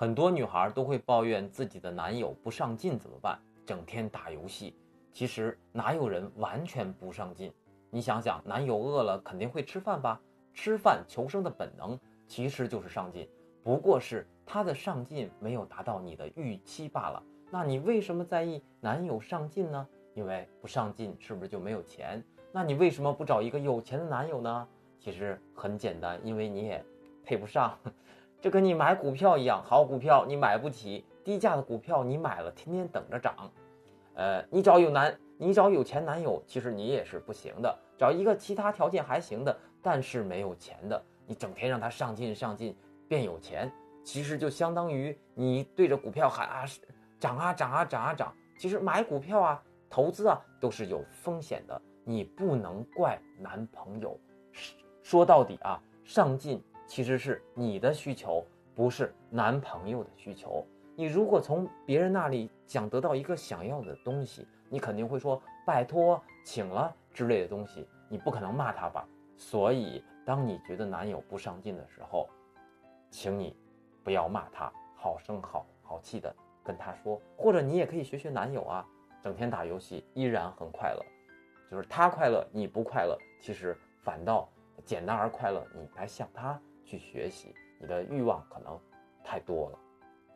很多女孩都会抱怨自己的男友不上进怎么办？整天打游戏。其实哪有人完全不上进？你想想，男友饿了肯定会吃饭吧？吃饭求生的本能其实就是上进，不过是他的上进没有达到你的预期罢了。那你为什么在意男友上进呢？因为不上进是不是就没有钱？那你为什么不找一个有钱的男友呢？其实很简单，因为你也配不上。这跟你买股票一样，好股票你买不起，低价的股票你买了，天天等着涨。呃，你找有男，你找有钱男友，其实你也是不行的。找一个其他条件还行的，但是没有钱的，你整天让他上进上进，变有钱，其实就相当于你对着股票喊啊，涨啊涨啊涨啊涨。其实买股票啊，投资啊，都是有风险的，你不能怪男朋友。说到底啊，上进。其实是你的需求，不是男朋友的需求。你如果从别人那里想得到一个想要的东西，你肯定会说拜托、请了之类的东西，你不可能骂他吧？所以，当你觉得男友不上进的时候，请你不要骂他，好声好好气的跟他说，或者你也可以学学男友啊，整天打游戏依然很快乐，就是他快乐你不快乐，其实反倒简单而快乐，你来想他。去学习，你的欲望可能太多了。